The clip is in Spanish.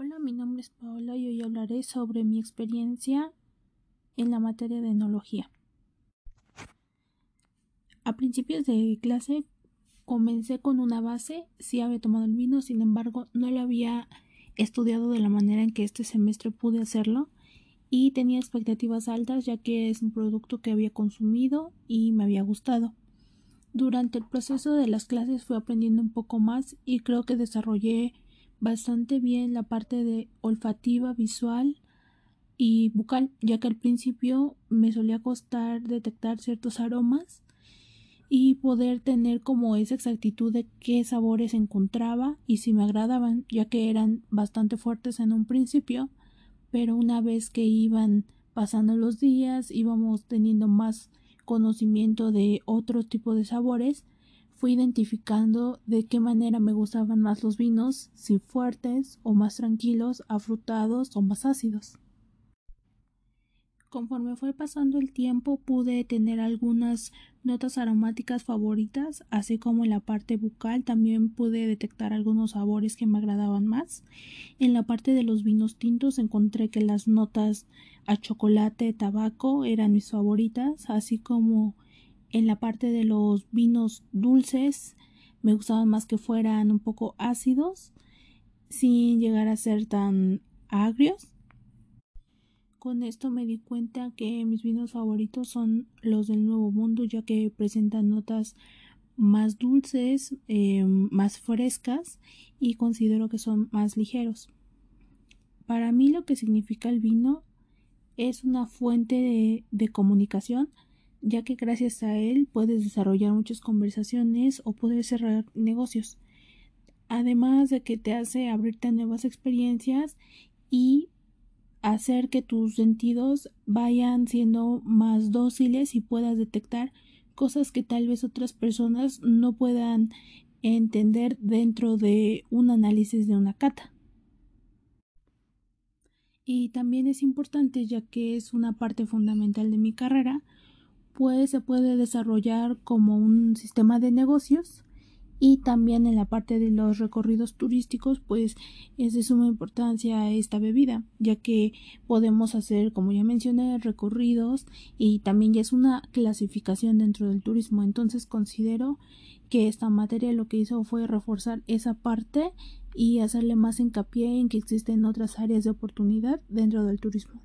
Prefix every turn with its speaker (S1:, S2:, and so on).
S1: Hola, mi nombre es Paola y hoy hablaré sobre mi experiencia en la materia de enología. A principios de clase comencé con una base, sí había tomado el vino, sin embargo no lo había estudiado de la manera en que este semestre pude hacerlo y tenía expectativas altas ya que es un producto que había consumido y me había gustado. Durante el proceso de las clases fui aprendiendo un poco más y creo que desarrollé bastante bien la parte de olfativa, visual y bucal, ya que al principio me solía costar detectar ciertos aromas y poder tener como esa exactitud de qué sabores encontraba y si me agradaban, ya que eran bastante fuertes en un principio, pero una vez que iban pasando los días íbamos teniendo más conocimiento de otro tipo de sabores, fui identificando de qué manera me gustaban más los vinos, si fuertes o más tranquilos, afrutados o más ácidos. Conforme fue pasando el tiempo pude tener algunas notas aromáticas favoritas, así como en la parte bucal también pude detectar algunos sabores que me agradaban más. En la parte de los vinos tintos encontré que las notas a chocolate, tabaco eran mis favoritas, así como en la parte de los vinos dulces me gustaban más que fueran un poco ácidos sin llegar a ser tan agrios. Con esto me di cuenta que mis vinos favoritos son los del Nuevo Mundo ya que presentan notas más dulces, eh, más frescas y considero que son más ligeros. Para mí lo que significa el vino es una fuente de, de comunicación ya que gracias a él puedes desarrollar muchas conversaciones o poder cerrar negocios. Además de que te hace abrirte a nuevas experiencias y hacer que tus sentidos vayan siendo más dóciles y puedas detectar cosas que tal vez otras personas no puedan entender dentro de un análisis de una cata. Y también es importante ya que es una parte fundamental de mi carrera pues se puede desarrollar como un sistema de negocios y también en la parte de los recorridos turísticos pues es de suma importancia esta bebida ya que podemos hacer como ya mencioné recorridos y también ya es una clasificación dentro del turismo. Entonces considero que esta materia lo que hizo fue reforzar esa parte y hacerle más hincapié en que existen otras áreas de oportunidad dentro del turismo